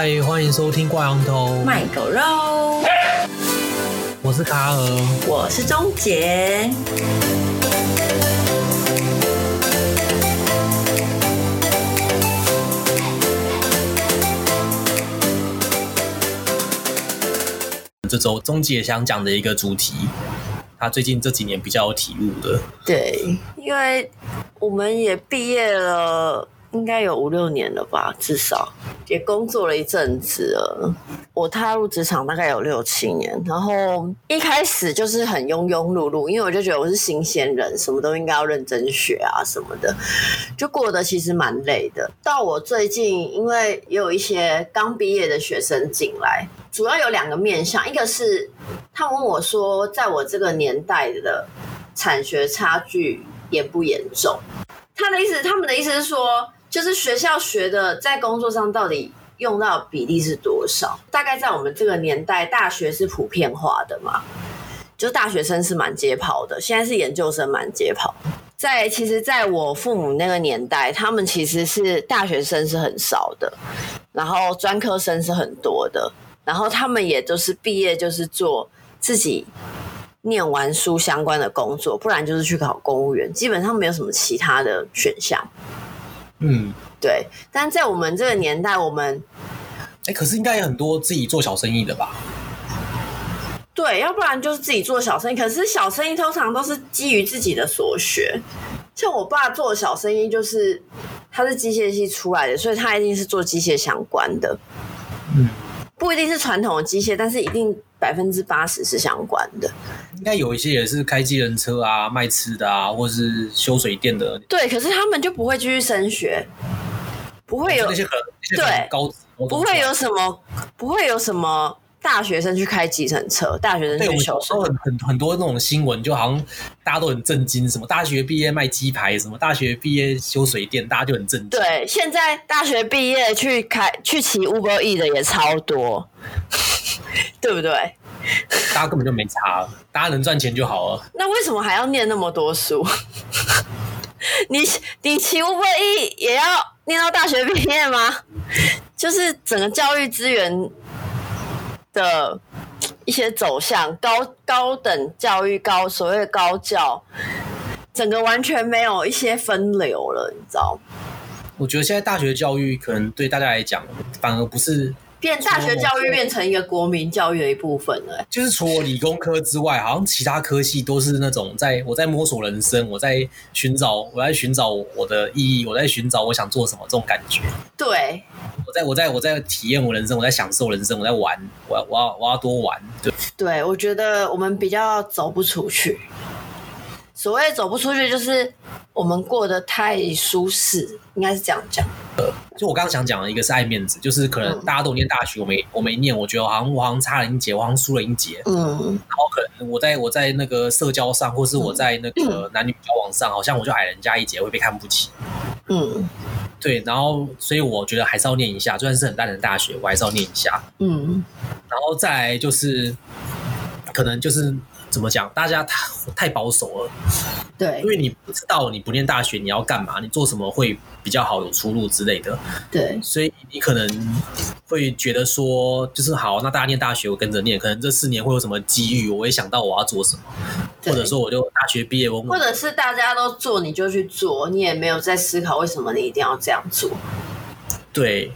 嗨，欢迎收听挂羊头卖狗肉。我是卡尔，我是钟杰。这周钟杰想讲的一个主题，他最近这几年比较有体悟的。对，因为我们也毕业了。应该有五六年了吧，至少也工作了一阵子了。我踏入职场大概有六七年，然后一开始就是很庸庸碌碌，因为我就觉得我是新鲜人，什么都应该要认真学啊什么的，就过得其实蛮累的。到我最近，因为也有一些刚毕业的学生进来，主要有两个面向，一个是他问我说，在我这个年代的产学差距严不严重？他的意思，他们的意思是说。就是学校学的，在工作上到底用到比例是多少？大概在我们这个年代，大学是普遍化的嘛，就大学生是满街跑的。现在是研究生满街跑。在其实，在我父母那个年代，他们其实是大学生是很少的，然后专科生是很多的，然后他们也都是毕业就是做自己念完书相关的工作，不然就是去考公务员，基本上没有什么其他的选项。嗯，对，但在我们这个年代，我们，哎，可是应该有很多自己做小生意的吧？对，要不然就是自己做小生意。可是小生意通常都是基于自己的所学，像我爸做的小生意，就是他是机械系出来的，所以他一定是做机械相关的。嗯，不一定是传统的机械，但是一定百分之八十是相关的。应该有一些也是开计程车啊、卖吃的啊，或者是修水电的。对，可是他们就不会继续升学，不会有那些很对高不会有什么，不会有什么大学生去开计程车，大学生去修水。对，我们很很很多那种新闻，就好像大家都很震惊，什么大学毕业卖鸡排，什么大学毕业修水电，大家就很震惊。对，现在大学毕业去开去骑 Uber E 的也超多，对不对？大家根本就没差，大家能赚钱就好了。那为什么还要念那么多书？你你骑 Uber E 也要念到大学毕业吗？就是整个教育资源的一些走向，高高等教育高所谓的高教，整个完全没有一些分流了，你知道？我觉得现在大学教育可能对大家来讲，反而不是。变大学教育变成一个国民教育的一部分了，就是除了理工科之外，好像其他科系都是那种在我在摸索人生，我在寻找我在寻找我的意义，我在寻找我想做什么这种感觉。对，我在我在我在体验我人生，我在享受人生，我在玩，我要我要我要多玩。对，对我觉得我们比较走不出去。所谓走不出去，就是我们过得太舒适，应该是这样讲。呃，就我刚刚想讲的一个是爱面子，就是可能大家都念大学，我没我没念，我觉得好像我好像差了一节，我好像输了一节。嗯，然后可能我在我在那个社交上，或是我在那个男女交往上，好像我就矮人家一截，会被看不起。嗯，对，然后所以我觉得还是要念一下，就算是很烂的大学，我还是要念一下。嗯，然后再来就是可能就是。怎么讲？大家太太保守了，对，因为你不知道你不念大学你要干嘛，你做什么会比较好有出路之类的，对，所以你可能会觉得说，就是好，那大家念大学我跟着念，可能这四年会有什么机遇，我会想到我要做什么，或者说我就大学毕业我，或者是大家都做你就去做，你也没有在思考为什么你一定要这样做。对，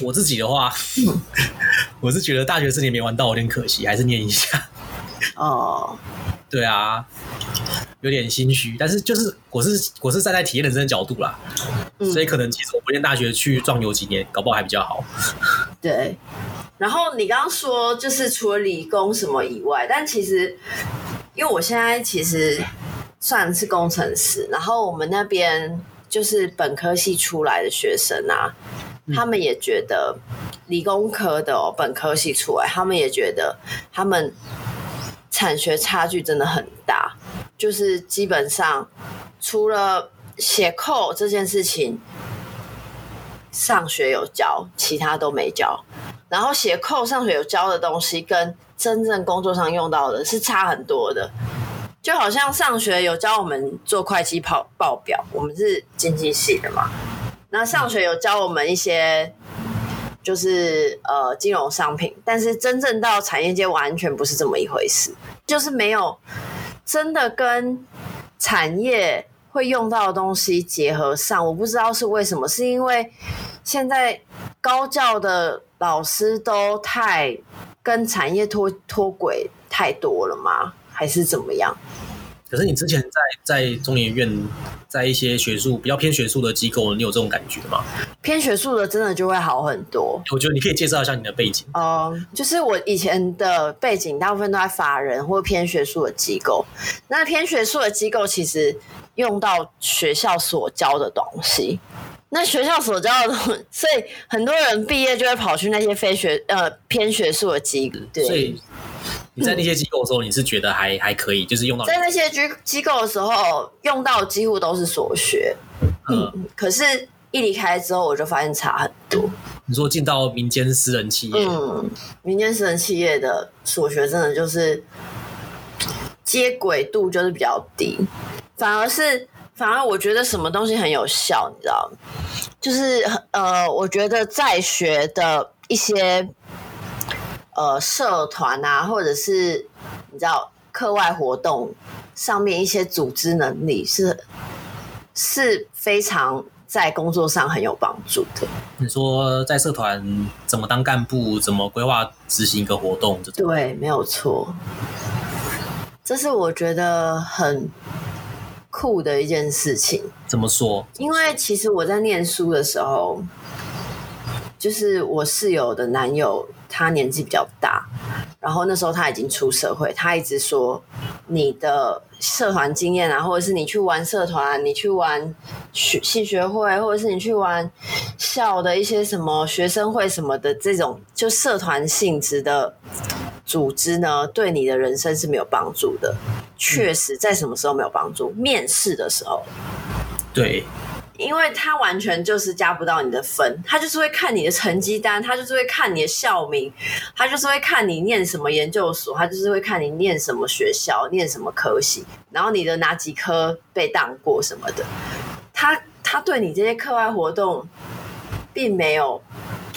我自己的话，我是觉得大学四年没玩到有点可惜，还是念一下。哦，oh. 对啊，有点心虚，但是就是我是我是站在体验人生的角度啦，嗯、所以可能其实我不念大学去壮游几年，搞不好还比较好。对，然后你刚刚说就是除了理工什么以外，但其实因为我现在其实算是工程师，然后我们那边就是本科系出来的学生啊，嗯、他们也觉得理工科的哦，本科系出来，他们也觉得他们。产学差距真的很大，就是基本上除了写扣这件事情，上学有教，其他都没教。然后写扣上学有教的东西，跟真正工作上用到的是差很多的。就好像上学有教我们做会计报报表，我们是经济系的嘛，那上学有教我们一些。就是呃金融商品，但是真正到产业界完全不是这么一回事，就是没有真的跟产业会用到的东西结合上。我不知道是为什么，是因为现在高教的老师都太跟产业脱脱轨太多了吗？还是怎么样？可是你之前在在中研院，在一些学术比较偏学术的机构，你有这种感觉吗？偏学术的真的就会好很多。我觉得你可以介绍一下你的背景。哦、uh，就是我以前的背景大部分都在法人或偏学术的机构。那偏学术的机构其实用到学校所教的东西，那学校所教的东西，所以很多人毕业就会跑去那些非学呃偏学术的机构。对。你在那些机构的时候，你是觉得还、嗯、还可以，就是用到在那些机机构的时候用到几乎都是所学，嗯，可是一离开之后，我就发现差很多。你说进到民间私人企业，嗯，民间私人企业的所学真的就是接轨度就是比较低，反而是反而我觉得什么东西很有效，你知道吗？就是呃，我觉得在学的一些。呃，社团啊，或者是你知道课外活动上面一些组织能力是是非常在工作上很有帮助的。你说在社团怎么当干部，怎么规划执行一个活动，这种对，没有错。这是我觉得很酷的一件事情。怎么说？因为其实我在念书的时候，就是我室友的男友。他年纪比较大，然后那时候他已经出社会，他一直说你的社团经验啊，或者是你去玩社团，你去玩学系学会，或者是你去玩校的一些什么学生会什么的这种就社团性质的组织呢，对你的人生是没有帮助的。确实，在什么时候没有帮助？面试的时候。对。因为他完全就是加不到你的分，他就是会看你的成绩单，他就是会看你的校名，他就是会看你念什么研究所，他就是会看你念什么学校，念什么科系，然后你的哪几科被当过什么的，他他对你这些课外活动，并没有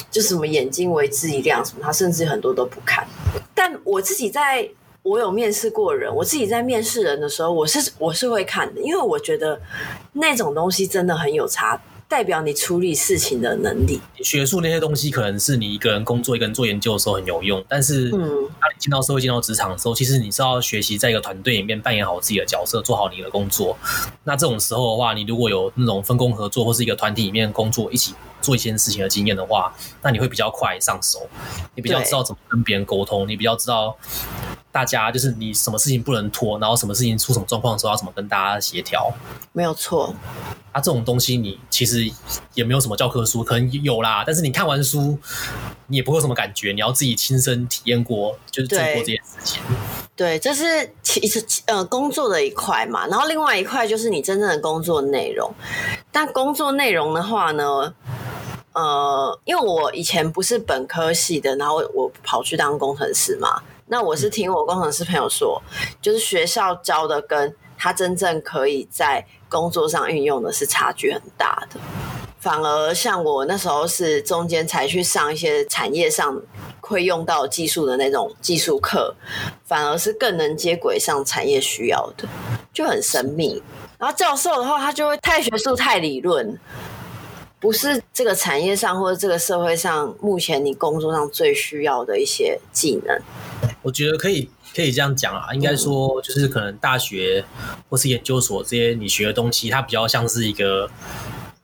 就什么眼睛为之一亮什么，他甚至很多都不看。但我自己在。我有面试过人，我自己在面试人的时候，我是我是会看的，因为我觉得那种东西真的很有差，代表你处理事情的能力。学术那些东西可能是你一个人工作、一个人做研究的时候很有用，但是当你进到社会、进到职场的时候，其实你是要学习在一个团队里面扮演好自己的角色，做好你的工作。那这种时候的话，你如果有那种分工合作或是一个团体里面工作，一起做一些事情的经验的话，那你会比较快上手，你比较知道怎么跟别人沟通，你比较知道。大家就是你什么事情不能拖，然后什么事情出什么状况的时候要怎么跟大家协调，没有错。啊，这种东西你其实也没有什么教科书，可能有啦，但是你看完书，你也不会有什么感觉，你要自己亲身体验过，就是做过这件事情。对，这是其实呃工作的一块嘛，然后另外一块就是你真正的工作内容。但工作内容的话呢，呃，因为我以前不是本科系的，然后我跑去当工程师嘛。那我是听我工程师朋友说，就是学校教的跟他真正可以在工作上运用的是差距很大的。反而像我那时候是中间才去上一些产业上会用到技术的那种技术课，反而是更能接轨上产业需要的，就很神秘。然后教授的话，他就会太学术、太理论，不是这个产业上或者这个社会上目前你工作上最需要的一些技能。我觉得可以可以这样讲啊，应该说就是可能大学或是研究所这些你学的东西，它比较像是一个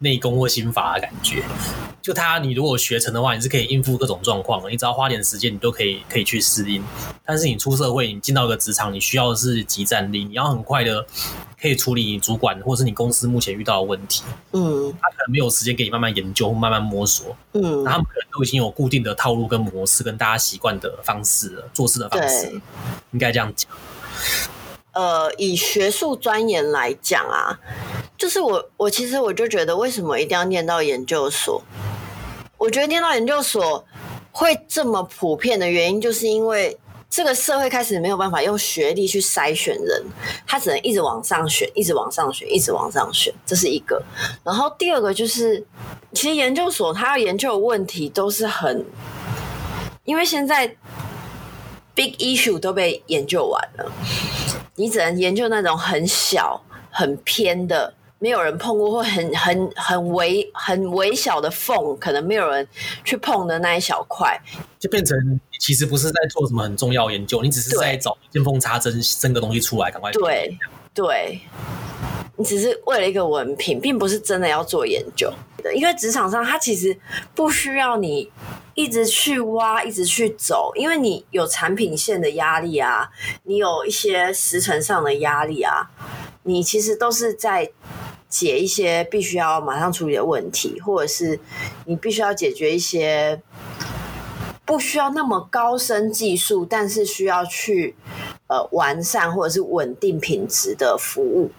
内功或心法的感觉。就它，你如果学成的话，你是可以应付各种状况的，你只要花点时间，你都可以可以去适应。但是你出社会，你进到一个职场，你需要的是即战力，你要很快的可以处理你主管或是你公司目前遇到的问题。嗯，他可能没有时间给你慢慢研究、慢慢摸索。嗯，那他们可能都已经有固定的套路跟模式，跟大家习惯的方式了，做事的方式，应该这样讲。呃，以学术专研来讲啊，就是我我其实我就觉得，为什么一定要念到研究所？我觉得念到研究所会这么普遍的原因，就是因为这个社会开始没有办法用学历去筛选人，他只能一直往上选，一直往上选，一直往上选，这是一个。然后第二个就是，其实研究所他要研究的问题都是很，因为现在 big issue 都被研究完了，你只能研究那种很小、很偏的。没有人碰过，或很很很微很微小的缝，可能没有人去碰的那一小块，就变成其实不是在做什么很重要研究，你只是在找见缝插针，生个东西出来，赶快对对，你只是为了一个文凭，并不是真的要做研究。因为职场上，它其实不需要你一直去挖，一直去走，因为你有产品线的压力啊，你有一些时程上的压力啊，你其实都是在。解一些必须要马上处理的问题，或者是你必须要解决一些不需要那么高深技术，但是需要去呃完善或者是稳定品质的服务。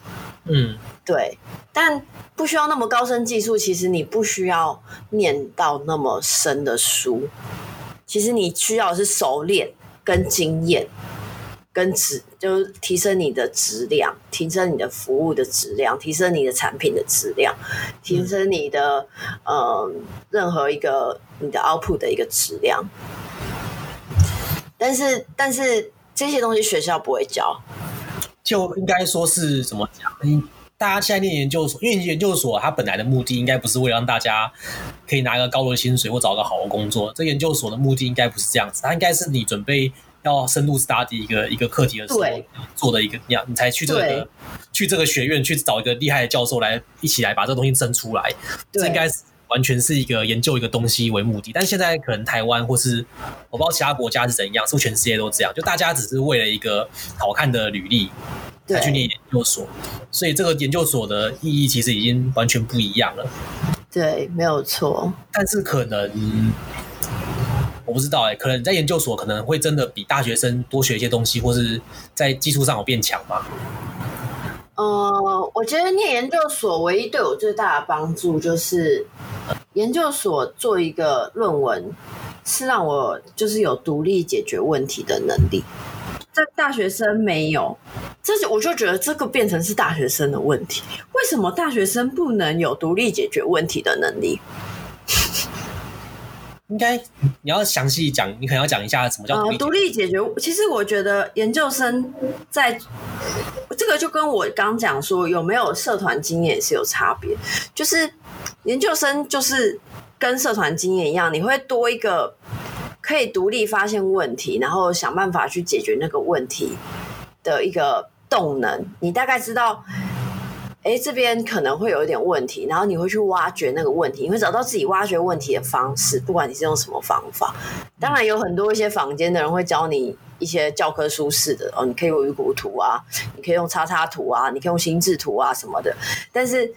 嗯，对。但不需要那么高深技术，其实你不需要念到那么深的书，其实你需要的是熟练跟经验。跟质就是提升你的质量，提升你的服务的质量，提升你的产品的质量，提升你的、嗯、呃任何一个你的 output 的一个质量。但是但是这些东西学校不会教，就应该说是怎么讲？大家现在念研究所，因为研究所它本来的目的应该不是为了让大家可以拿一个高的薪水或找个好的工作，这研究所的目的应该不是这样子，它应该是你准备。要深入 study 一个一个课题的时候，做的一个这样，你才去这个去这个学院去找一个厉害的教授来一起来把这个东西生出来。这应该是完全是一个研究一个东西为目的。但现在可能台湾或是我不知道其他国家是怎样，是不是全世界都这样？就大家只是为了一个好看的履历才去念研究所，所以这个研究所的意义其实已经完全不一样了。对，没有错。但是可能。我不知道哎、可能在研究所可能会真的比大学生多学一些东西，或是在技术上有变强吗？呃，我觉得念研究所唯一对我最大的帮助就是，研究所做一个论文是让我就是有独立解决问题的能力，在大学生没有，这就我就觉得这个变成是大学生的问题，为什么大学生不能有独立解决问题的能力？应该你要详细讲，你可能要讲一下什么叫独立、解决。其实我觉得研究生在这个就跟我刚讲说有没有社团经验是有差别。就是研究生就是跟社团经验一样，你会多一个可以独立发现问题，然后想办法去解决那个问题的一个动能。你大概知道。哎，这边可能会有一点问题，然后你会去挖掘那个问题，你会找到自己挖掘问题的方式，不管你是用什么方法。当然有很多一些坊间的人会教你一些教科书式的哦，你可以用鱼骨图啊，你可以用叉叉图啊，你可以用心智图啊什么的。但是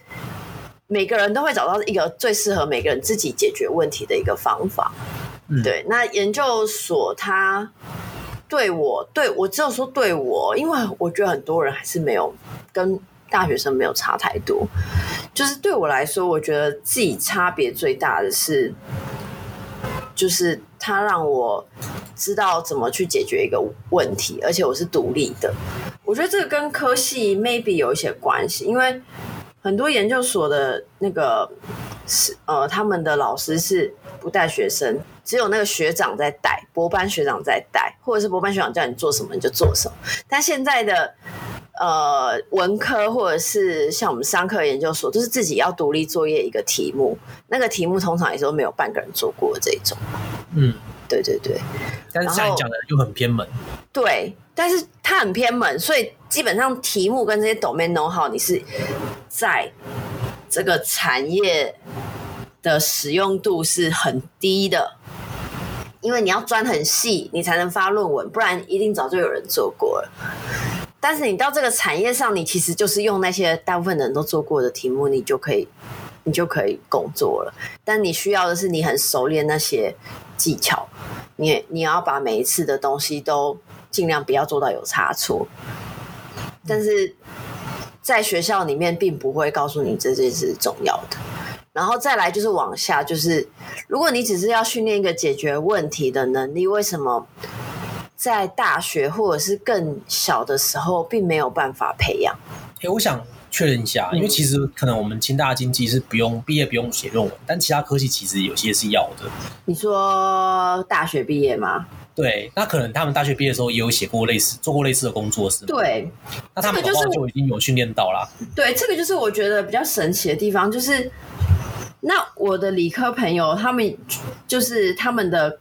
每个人都会找到一个最适合每个人自己解决问题的一个方法。嗯，对。那研究所它对我，对我只有说对我，因为我觉得很多人还是没有跟。大学生没有差太多，就是对我来说，我觉得自己差别最大的是，就是他让我知道怎么去解决一个问题，而且我是独立的。我觉得这个跟科系 maybe 有一些关系，因为很多研究所的那个是呃，他们的老师是不带学生，只有那个学长在带，博班学长在带，或者是博班学长叫你做什么你就做什么。但现在的。呃，文科或者是像我们商科研究所，都是自己要独立作业一个题目，那个题目通常也是都没有半个人做过的这种。嗯，对对对。但是像你讲的又很偏门。对，但是它很偏门，所以基本上题目跟这些 domain know-how，你是在这个产业的使用度是很低的，因为你要钻很细，你才能发论文，不然一定早就有人做过了。但是你到这个产业上，你其实就是用那些大部分人都做过的题目，你就可以，你就可以工作了。但你需要的是你很熟练那些技巧，你你要把每一次的东西都尽量不要做到有差错。但是在学校里面并不会告诉你这件事是重要的。然后再来就是往下，就是如果你只是要训练一个解决问题的能力，为什么？在大学或者是更小的时候，并没有办法培养。哎，我想确认一下，因为其实可能我们清大经济是不用毕业不用写论文，但其他科系其实有些是要的。你说大学毕业吗？对，那可能他们大学毕业的时候也有写过类似、做过类似的工作，是吗？对，那他们就是就已经有训练到了。对，这个就是我觉得比较神奇的地方，就是那我的理科朋友，他们就是他们的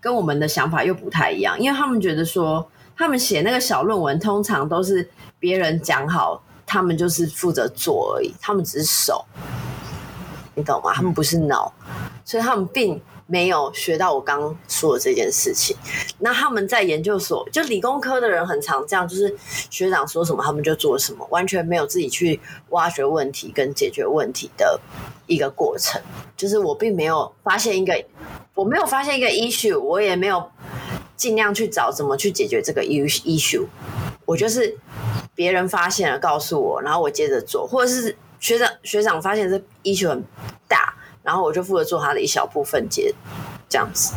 跟我们的想法又不太一样，因为他们觉得说，他们写那个小论文，通常都是别人讲好。他们就是负责做而已，他们只是手，你懂吗？他们不是脑，所以他们并没有学到我刚说的这件事情。那他们在研究所，就理工科的人很常这样，就是学长说什么他们就做什么，完全没有自己去挖掘问题跟解决问题的一个过程。就是我并没有发现一个，我没有发现一个 issue，我也没有尽量去找怎么去解决这个 issue，我就是。别人发现了，告诉我，然后我接着做，或者是学长学长发现这 issue 很大，然后我就负责做他的一小部分接，这样子。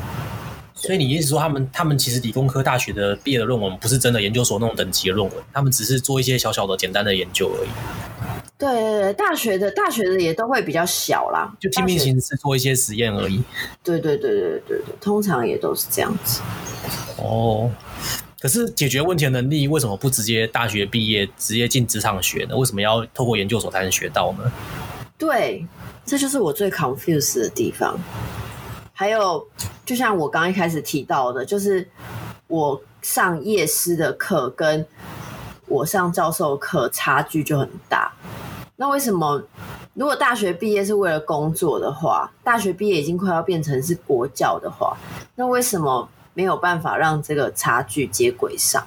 所以你意思说，他们他们其实理工科大学的毕业的论文不是真的研究所那种等级的论文，他们只是做一些小小的简单的研究而已。对对对，大学的大学的也都会比较小啦，就拼命形式做一些实验而已。对对对对对对，通常也都是这样子。哦。可是解决问题的能力为什么不直接大学毕业直接进职场学呢？为什么要透过研究所才能学到呢？对，这就是我最 confused 的地方。还有，就像我刚一开始提到的，就是我上夜师的课跟我上教授课差距就很大。那为什么如果大学毕业是为了工作的话，大学毕业已经快要变成是国教的话，那为什么？没有办法让这个差距接轨上，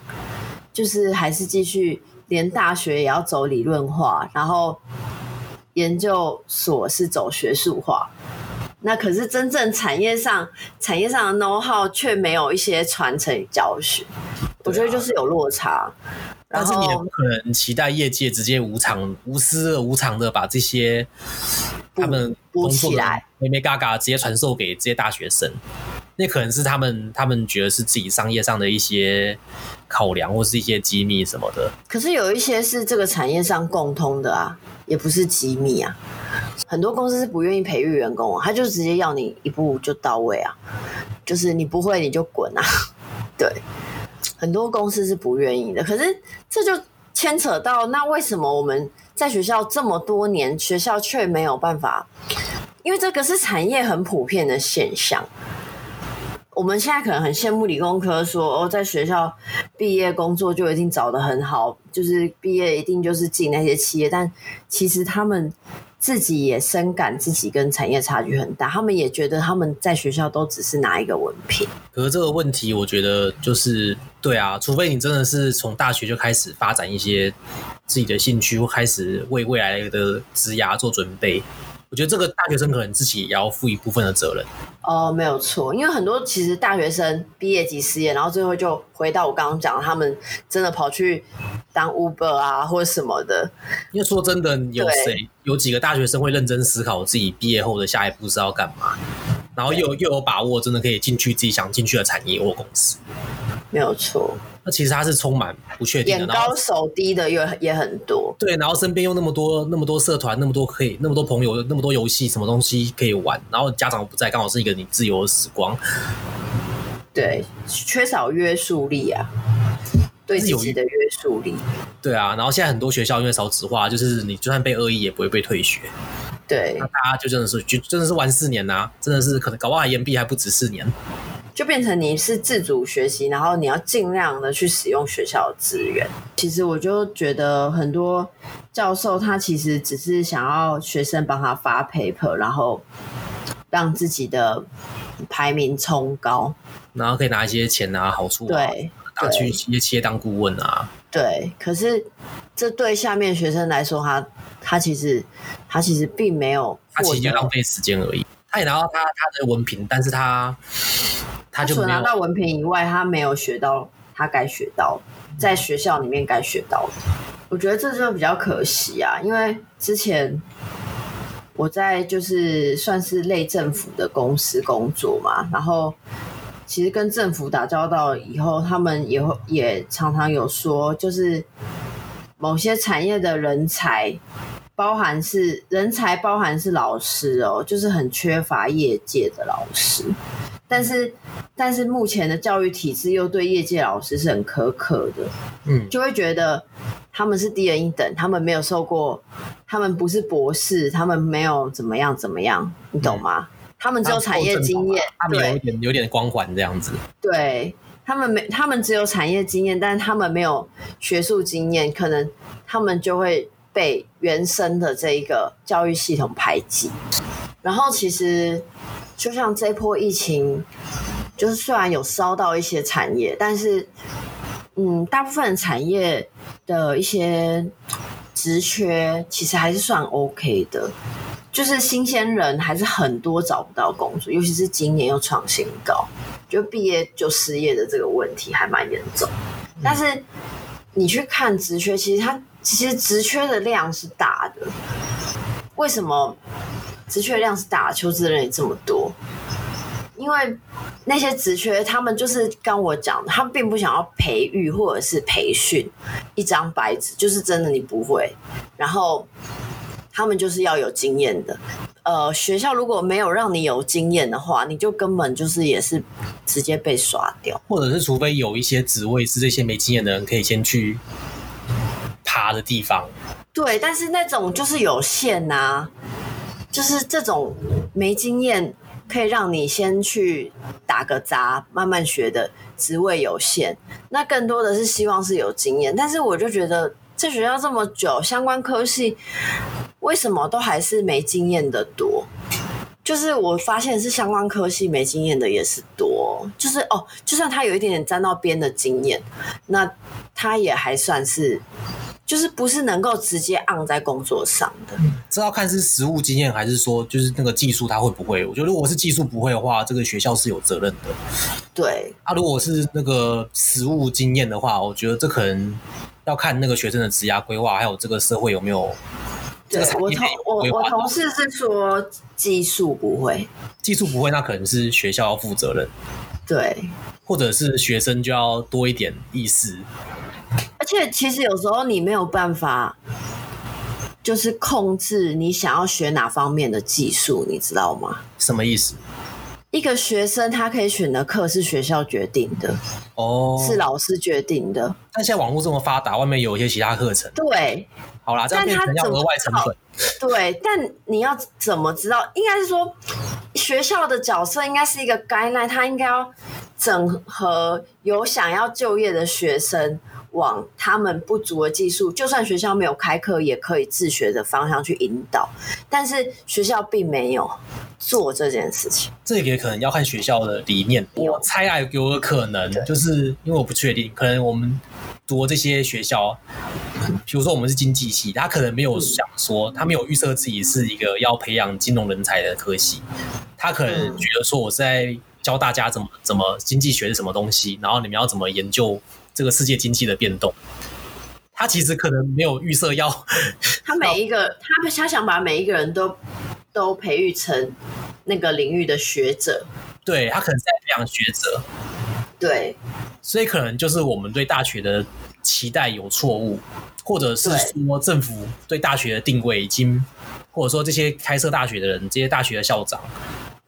就是还是继续连大学也要走理论化，然后研究所是走学术化。那可是真正产业上产业上的 know how 却没有一些传承与教学，我觉得就是有落差。但是你也不可能期待业界直接无偿、无私、无偿的把这些他们工作的没没嘎嘎直接传授给这些大学生。那可能是他们，他们觉得是自己商业上的一些考量，或是一些机密什么的。可是有一些是这个产业上共通的啊，也不是机密啊。很多公司是不愿意培育员工啊，他就直接要你一步就到位啊，就是你不会你就滚啊。对，很多公司是不愿意的。可是这就牵扯到，那为什么我们在学校这么多年，学校却没有办法？因为这个是产业很普遍的现象。我们现在可能很羡慕理工科说，说哦，在学校毕业工作就一定找得很好，就是毕业一定就是进那些企业。但其实他们自己也深感自己跟产业差距很大，他们也觉得他们在学校都只是拿一个文凭。可是这个问题，我觉得就是对啊，除非你真的是从大学就开始发展一些自己的兴趣，或开始为未来的职涯做准备。我觉得这个大学生可能自己也要负一部分的责任。哦，没有错，因为很多其实大学生毕业即失业，然后最后就回到我刚刚讲，他们真的跑去当 Uber 啊，或者什么的。因为说真的，有谁有几个大学生会认真思考自己毕业后的下一步是要干嘛？然后又又有把握，真的可以进去自己想进去的产业或公司？没有错。那其实它是充满不确定的，眼高手低的也也很多。对，然后身边又那么多那么多社团，那么多可以那么多朋友，那么多游戏，什么东西可以玩？然后家长不在，刚好是一个你自由的时光。对，缺少约束力啊，对自己的约束力。对啊，然后现在很多学校因为少子化，就是你就算被恶意也不会被退学。对，那大家就真的是就真的是玩四年呐、啊，真的是可能搞不好还延毕还不止四年。就变成你是自主学习，然后你要尽量的去使用学校的资源。其实我就觉得很多教授他其实只是想要学生帮他发 paper，然后让自己的排名冲高，然后可以拿一些钱啊好处啊，对，拿去一些企业当顾问啊。对，可是这对下面学生来说，他他其实他其实并没有，他其实浪费时间而已。他也拿到他他的文凭，但是他。除拿到文凭以外，他没有学到他该学到，在学校里面该学到的。我觉得这就比较可惜啊，因为之前我在就是算是类政府的公司工作嘛，然后其实跟政府打交道以后，他们也会也常常有说，就是某些产业的人才，包含是人才，包含是老师哦，就是很缺乏业界的老师。但是，但是目前的教育体制又对业界老师是很苛刻的，嗯，就会觉得他们是低人一等，他们没有受过，他们不是博士，他们没有怎么样怎么样，你懂吗？嗯、他们只有产业经验，他们有点有点光环这样子。对，他们没，他们只有产业经验，但是他们没有学术经验，可能他们就会被原生的这一个教育系统排挤。然后其实。就像这波疫情，就是虽然有烧到一些产业，但是，嗯，大部分产业的一些职缺其实还是算 OK 的，就是新鲜人还是很多找不到工作，尤其是今年又创新高，就毕业就失业的这个问题还蛮严重。但是你去看职缺，其实它其实职缺的量是大的，为什么？职缺量是大，求职人也这么多，因为那些职缺，他们就是跟我讲，他们并不想要培育或者是培训一张白纸，就是真的你不会，然后他们就是要有经验的。呃，学校如果没有让你有经验的话，你就根本就是也是直接被刷掉，或者是除非有一些职位是这些没经验的人可以先去爬的地方。对，但是那种就是有限呐。就是这种没经验，可以让你先去打个杂，慢慢学的职位有限。那更多的是希望是有经验，但是我就觉得在学校这么久，相关科系为什么都还是没经验的多？就是我发现是相关科系没经验的也是多，就是哦，就算他有一点点沾到边的经验，那他也还算是。就是不是能够直接按在工作上的，这要看是实务经验还是说就是那个技术他会不会？我觉得如果是技术不会的话，这个学校是有责任的。对，啊，如果是那个实务经验的话，我觉得这可能要看那个学生的职涯规划，还有这个社会有没有。对，我同我我同事是说技术不会，技术不会，那可能是学校要负责任。对，或者是学生就要多一点意识。而且其实有时候你没有办法，就是控制你想要学哪方面的技术，你知道吗？什么意思？一个学生他可以选的课是学校决定的，哦，是老师决定的。但现在网络这么发达，外面有一些其他课程。对，好啦，这样变成要额外成本。对，但你要怎么知道？应该是说，学校的角色应该是一个 guideline，他应该要整合有想要就业的学生。往他们不足的技术，就算学校没有开课，也可以自学的方向去引导。但是学校并没有做这件事情，这个也可能要看学校的理念。我猜啊，有个可能，就是因为我不确定，可能我们读这些学校，比如说我们是经济系，他可能没有想说，他没有预设自己是一个要培养金融人才的科系，他可能觉得说我是在教大家怎么怎么经济学是什么东西，然后你们要怎么研究。这个世界经济的变动，他其实可能没有预设要 他每一个他他想把每一个人都都培育成那个领域的学者，对，他可能在培养学者，对，所以可能就是我们对大学的期待有错误，或者是说政府对大学的定位已经，或者说这些开设大学的人，这些大学的校长。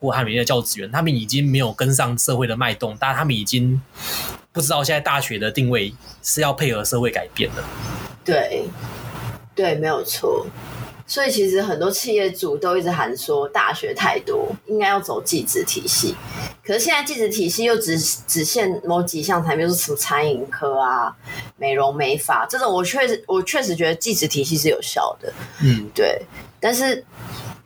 或他们的教职员，他们已经没有跟上社会的脉动，但他们已经不知道现在大学的定位是要配合社会改变的。对，对，没有错。所以其实很多企业主都一直喊说，大学太多，应该要走技职体系。可是现在技职体系又只只限某几项产业，比如说什么餐饮科啊、美容美发这种，我确实我确实觉得技职体系是有效的。嗯，对，但是。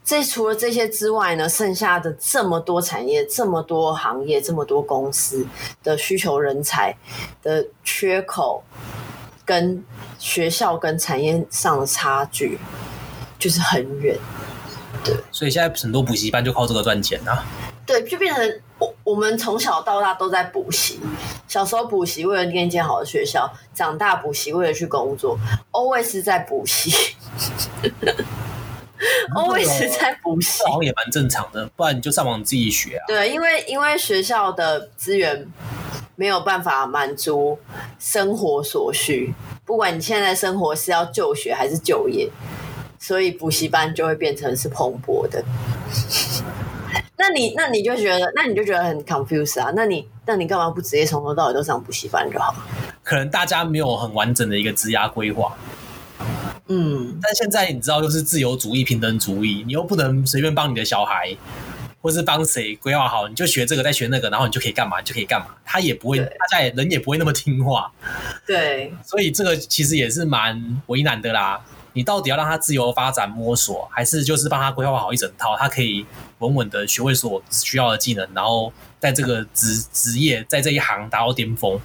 这除了这些之外呢，剩下的这么多产业、这么多行业、这么多公司的需求人才的缺口，跟学校跟产业上的差距就是很远。对，所以现在很多补习班就靠这个赚钱啊。对，就变成我我们从小到大都在补习，小时候补习为了念一间好的学校，长大补习为了去工作，always 在补习。always 在补习，好像也蛮正常的。不然你就上网自己学啊。对，因为因为学校的资源没有办法满足生活所需，不管你现在生活是要就学还是就业，所以补习班就会变成是蓬勃的。那你那你就觉得，那你就觉得很 confused 啊？那你那你干嘛不直接从头到尾都上补习班就好？可能大家没有很完整的一个职涯规划。嗯，但现在你知道，就是自由主义、平等主义，你又不能随便帮你的小孩，或是帮谁规划好，你就学这个，再学那个，然后你就可以干嘛，你就可以干嘛，他也不会，大家也人也不会那么听话。对，所以这个其实也是蛮为难的啦。你到底要让他自由发展摸索，还是就是帮他规划好一整套，他可以稳稳的学会所需要的技能，然后在这个职职业，在这一行达到巅峰？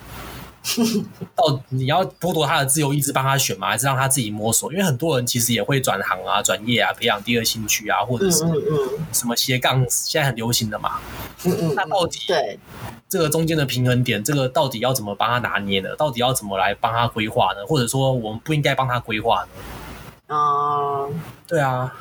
到你要剥夺他的自由意志，帮他选吗？还是让他自己摸索？因为很多人其实也会转行啊、转业啊，培养第二兴趣啊，或者是什么斜杠，现在很流行的嘛。嗯嗯。那到底对这个中间的平衡点，这个到底要怎么帮他拿捏呢？到底要怎么来帮他规划呢？或者说，我们不应该帮他规划呢？哦、嗯，对啊，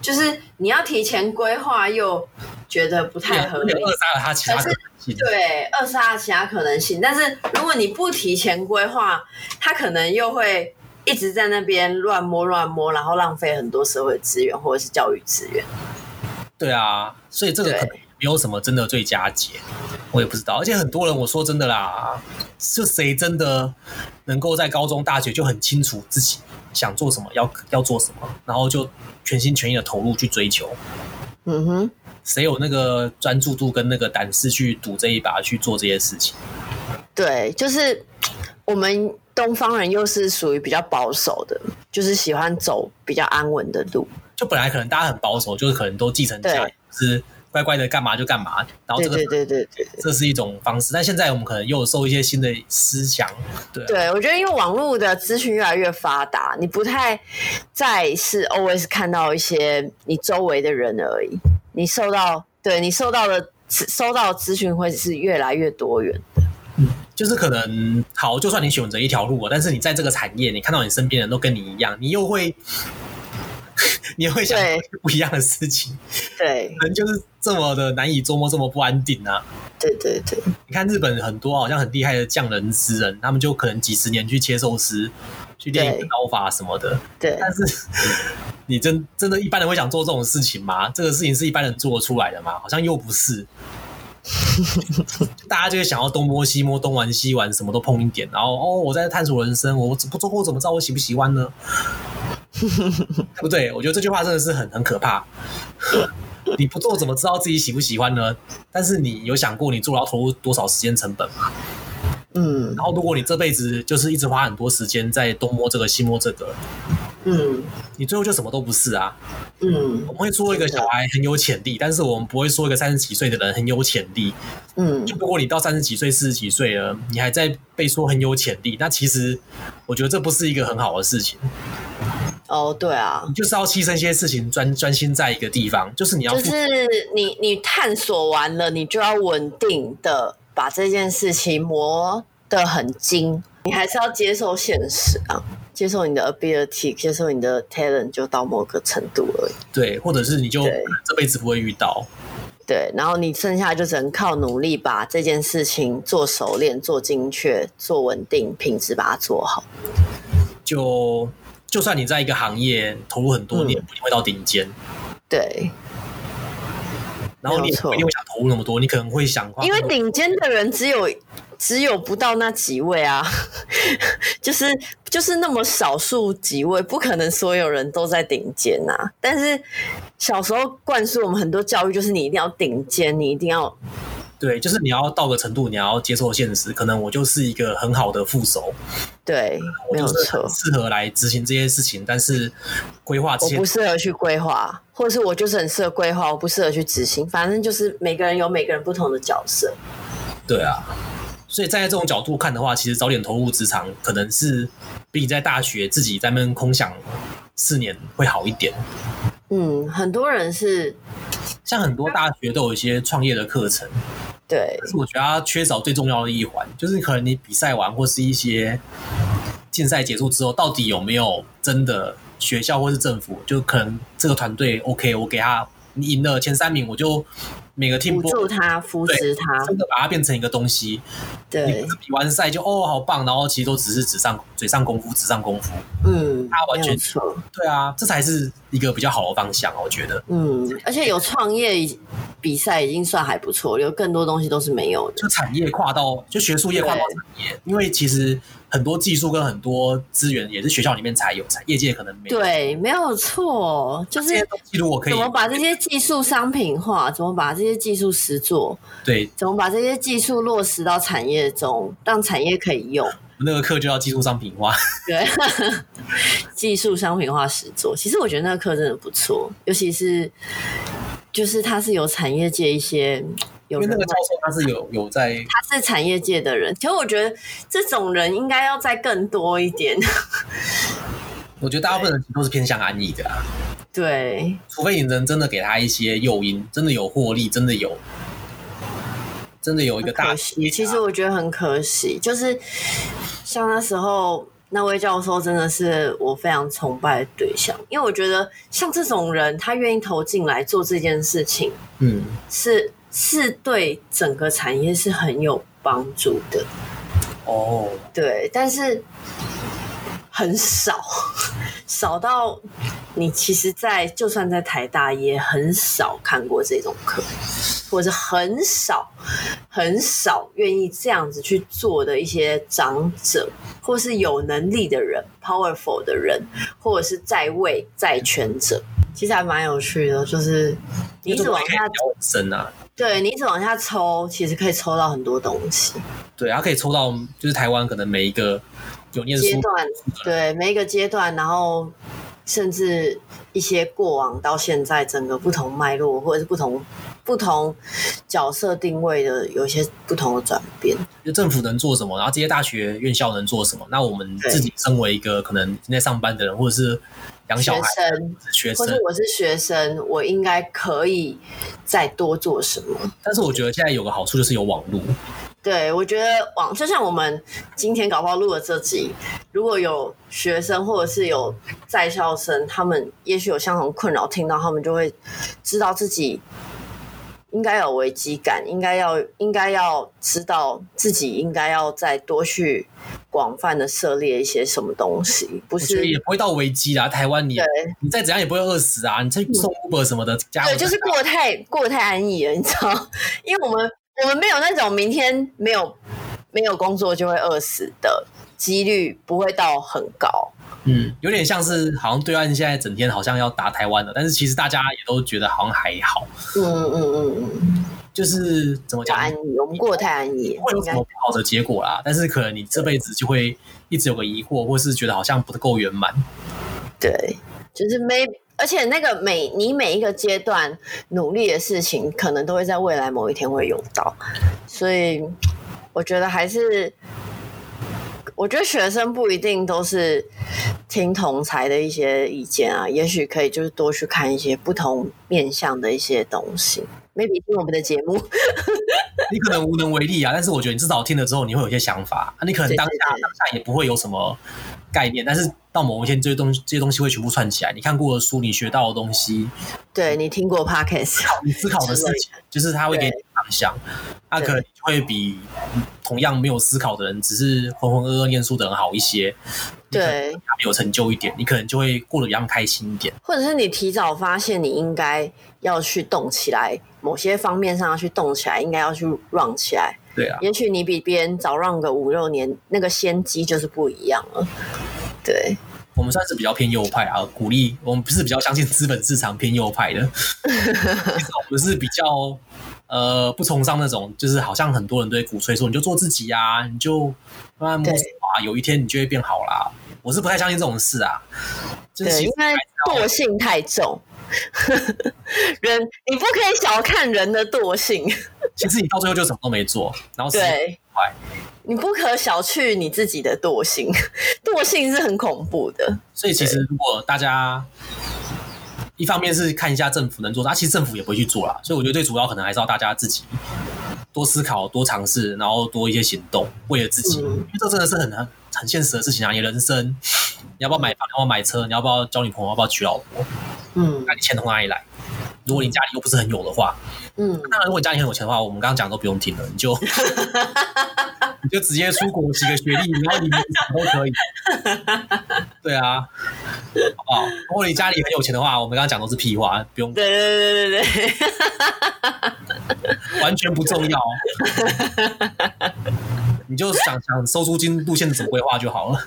就是你要提前规划，又觉得不太合理，扼杀了他其他可能性。对，扼杀了其他可能性。但是如果你不提前规划，他可能又会一直在那边乱摸乱摸，然后浪费很多社会资源或者是教育资源。对啊，所以这个可能没有什么真的最佳解，我也不知道。而且很多人，我说真的啦，是谁真的能够在高中、大学就很清楚自己想做什么，要要做什么，然后就全心全意的投入去追求。嗯哼，谁有那个专注度跟那个胆识去赌这一把去做这些事情？对，就是我们东方人又是属于比较保守的，就是喜欢走比较安稳的路。就本来可能大家很保守，就是可能都继承下来，是。乖乖的干嘛就干嘛，然后这个对对对对，这是一种方式。但现在我们可能又有受一些新的思想，对、啊、对，我觉得因为网络的资讯越来越发达，你不太再是 always 看到一些你周围的人而已，你受到对你受到的收到的资讯会是越来越多元的。嗯，就是可能好，就算你选择一条路，但是你在这个产业，你看到你身边人都跟你一样，你又会。你会想不一样的事情，对，人就是这么的难以捉摸，这么不安定啊。对对对，你看日本很多好像很厉害的匠人职人，他们就可能几十年去切寿司，去练刀法什么的。对，但是 你真真的一般人会想做这种事情吗？这个事情是一般人做得出来的吗？好像又不是。大家就会想要东摸西摸，东玩西玩，什么都碰一点，然后哦，我在探索人生，我不做过怎么知道我喜不喜欢呢？对 不对？我觉得这句话真的是很很可怕。你不做怎么知道自己喜不喜欢呢？但是你有想过你做要投入多少时间成本吗？嗯。然后如果你这辈子就是一直花很多时间在东摸这个西摸这个，嗯，你最后就什么都不是啊。嗯。我们会说一个小孩很有潜力，但是我们不会说一个三十几岁的人很有潜力。嗯。就如果你到三十几岁、四十几岁了，你还在被说很有潜力，那其实我觉得这不是一个很好的事情。哦，oh, 对啊，你就是要牺牲一些事情，专专心在一个地方，就是你要，就是你你探索完了，你就要稳定的把这件事情磨得很精，你还是要接受现实啊，接受你的 ability，接受你的 talent 就到某个程度而已。对，或者是你就这辈子不会遇到。对，然后你剩下就只能靠努力把这件事情做熟练、做精确、做稳定、品质把它做好。就。就算你在一个行业投入很多年，不一定会到顶尖。对。然后你也不一定会想投入那么多，你可能会想，因为顶尖的人只有只有不到那几位啊，就是就是那么少数几位，不可能所有人都在顶尖啊。但是小时候灌输我们很多教育，就是你一定要顶尖，你一定要。对，就是你要到个程度，你要接受现实。可能我就是一个很好的副手，对，我就是适合来执行这些事情。但是规划我不适合去规划，或者是我就是很适合规划，我不适合去执行。反正就是每个人有每个人不同的角色。对啊，所以站在这种角度看的话，其实早点投入职场，可能是比你在大学自己在那边空想四年会好一点。嗯，很多人是像很多大学都有一些创业的课程。对，可是我觉得它缺少最重要的一环，就是可能你比赛完或是一些竞赛结束之后，到底有没有真的学校或是政府，就可能这个团队 OK，我给他。你赢了前三名，我就每个 team 辅助他，扶持他，真的把它变成一个东西。对，你比完赛就哦，好棒，然后其实都只是纸上嘴上功夫，纸上功夫。嗯，他完全错。对啊，这才是一个比较好的方向，我觉得。嗯，而且有创业比赛已经算还不错，有更多东西都是没有的。就产业跨到，就学术业跨到产业，因为其实。很多技术跟很多资源也是学校里面才有，才业界可能没有。对，没有错，就是记录我可以怎么把这些技术商品化，怎么把这些技术实做，对，怎么把这些技术落实到产业中，让产业可以用。那个课就要技术商品化，对，技术商品化实做。其实我觉得那个课真的不错，尤其是就是他是有产业界一些。因为那个教授他是有有在，他是产业界的人，其实我觉得这种人应该要再更多一点。我觉得大部分人都是偏向安逸的啊，对，除非你能真的给他一些诱因，真的有获利，真的有，真的有一个大。其实我觉得很可惜，就是像那时候那位教授，真的是我非常崇拜的对象，因为我觉得像这种人，他愿意投进来做这件事情，嗯，是。是对整个产业是很有帮助的哦，对，但是很少，少到你其实在，在就算在台大也很少看过这种课，或者很少很少愿意这样子去做的一些长者，或是有能力的人，powerful 的人，或者是在位在权者，其实还蛮有趣的，就是你一直往下深啊。对，你一直往下抽，其实可以抽到很多东西。对，它可以抽到，就是台湾可能每一个有念书阶段，对每一个阶段，然后甚至一些过往到现在整个不同脉络，或者是不同不同角色定位的，有一些不同的转变。就政府能做什么，然后这些大学院校能做什么？那我们自己身为一个可能现在上班的人，或者是。养学生，学生，或者我是学生，我应该可以再多做什么？但是我觉得现在有个好处就是有网络。对，我觉得网就像我们今天搞不好录的这集，如果有学生或者是有在校生，他们也许有相同困扰，听到他们就会知道自己。应该有危机感，应该要应该要知道自己应该要再多去广泛的涉猎一些什么东西，不是也不会到危机啦。台湾你对你再怎样也不会饿死啊，你再送 Uber 什么的，家对，就是过得太过得太安逸了，你知道？因为我们我们没有那种明天没有没有工作就会饿死的几率，不会到很高。嗯，有点像是好像对岸现在整天好像要打台湾了，但是其实大家也都觉得好像还好。嗯嗯嗯嗯，就是怎么讲？安逸，我们过得太安逸，会有什么不好的结果啦？但是可能你这辈子就会一直有个疑惑，或是觉得好像不够圆满。对，就是每而且那个每你每一个阶段努力的事情，可能都会在未来某一天会用到，所以我觉得还是。我觉得学生不一定都是听同才的一些意见啊，也许可以就是多去看一些不同面向的一些东西。maybe 听我们的节目，你可能无能为力啊，但是我觉得你至少听了之后，你会有一些想法。啊，你可能当下当下也不会有什么概念，但是到某一天，这些东西这些东西会全部串起来。你看过的书，你学到的东西，对你听过 podcast，你思考的事情，就是他会给你方向。他可能会比同样没有思考的人，只是浑浑噩噩念书的人好一些。对，有成就一点，你可能就会过得比较开心一点。或者是你提早发现，你应该要去动起来，某些方面上要去动起来，应该要去 run 起来。对啊，也许你比别人早 run 个五六年，那个先机就是不一样了。对，我们算是比较偏右派啊，鼓励我们不是比较相信资本市场偏右派的，我们是比较。呃，不崇尚那种，就是好像很多人都会鼓吹说，你就做自己呀，你就慢慢摸索啊，有一天你就会变好啦。我是不太相信这种事啊，就是因为惰性太重，人你不可以小看人的惰性。其实你到最后就什么都没做，然后对，你不可小觑你自己的惰性，惰性是很恐怖的。所以其实如果大家。一方面是看一下政府能做，那其实政府也不会去做啦，所以我觉得最主要可能还是要大家自己多思考、多尝试，然后多一些行动，为了自己，嗯、因为这真的是很很很现实的事情啊！你人生你要不要买房？要不要买车？你要不要交女朋友？要不要娶老婆？嗯，那你钱从哪里来？如果你家里又不是很有的话，嗯，当然，如果你家里很有钱的话，我们刚刚讲都不用听了，你就 你就直接出国洗个学历，然后你都可以。对啊，好不好？如果你家里很有钱的话，我们刚刚讲都是屁话，不用。对对对对对，完全不重要。你就想想收租金路线怎么规划就好了。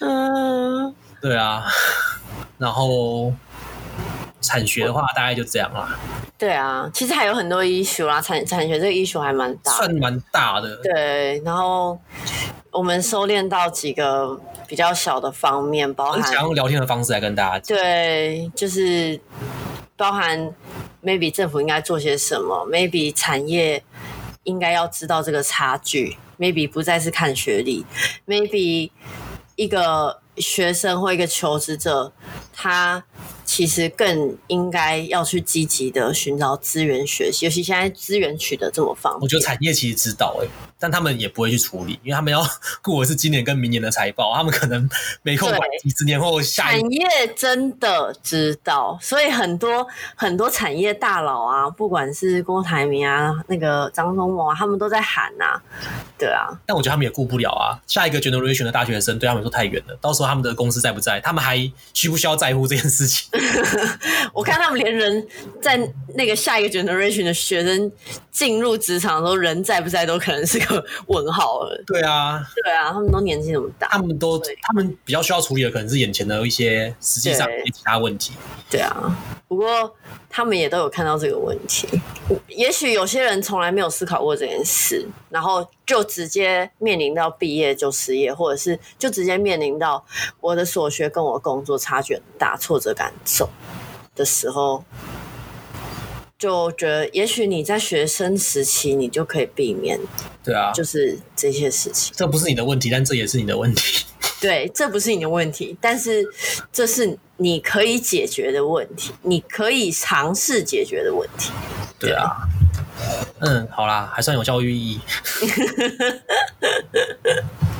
嗯，对啊，然后。产学的话，大概就这样啦。对啊，其实还有很多 issue 啦，产产学这个 issue 还蛮大，算蛮大的。对，然后我们收敛到几个比较小的方面，包含想用聊天的方式来跟大家讲。对，就是包含 maybe 政府应该做些什么，maybe 产业应该要知道这个差距，maybe 不再是看学历，maybe 一个学生或一个求职者他。其实更应该要去积极的寻找资源学习，尤其现在资源取得这么方便。我觉得产业其实知道哎、欸，但他们也不会去处理，因为他们要顾的是今年跟明年的财报，他们可能没空管几十年后下一。产业真的知道，所以很多很多产业大佬啊，不管是郭台铭啊，那个张忠谋啊，他们都在喊啊，对啊。但我觉得他们也顾不了啊，下一个 generation 的大学生对他们说太远了，到时候他们的公司在不在，他们还需不需要在乎这件事情？我看他们连人在那个下一个 generation 的学生进入职场的时候，人在不在都可能是个问号了。对啊，对啊，他们都年纪那么大，他们都他们比较需要处理的可能是眼前的一些实际上一些其他问题。对，对啊，不过他们也都有看到这个问题。也许有些人从来没有思考过这件事，然后就直接面临到毕业就失业，或者是就直接面临到我的所学跟我工作差距很大，挫折感受的时候，就觉得也许你在学生时期你就可以避免，对啊，就是这些事情。这不是你的问题，但这也是你的问题。对，这不是你的问题，但是这是你可以解决的问题，你可以尝试解决的问题。对啊，嗯，好啦，还算有教育意义。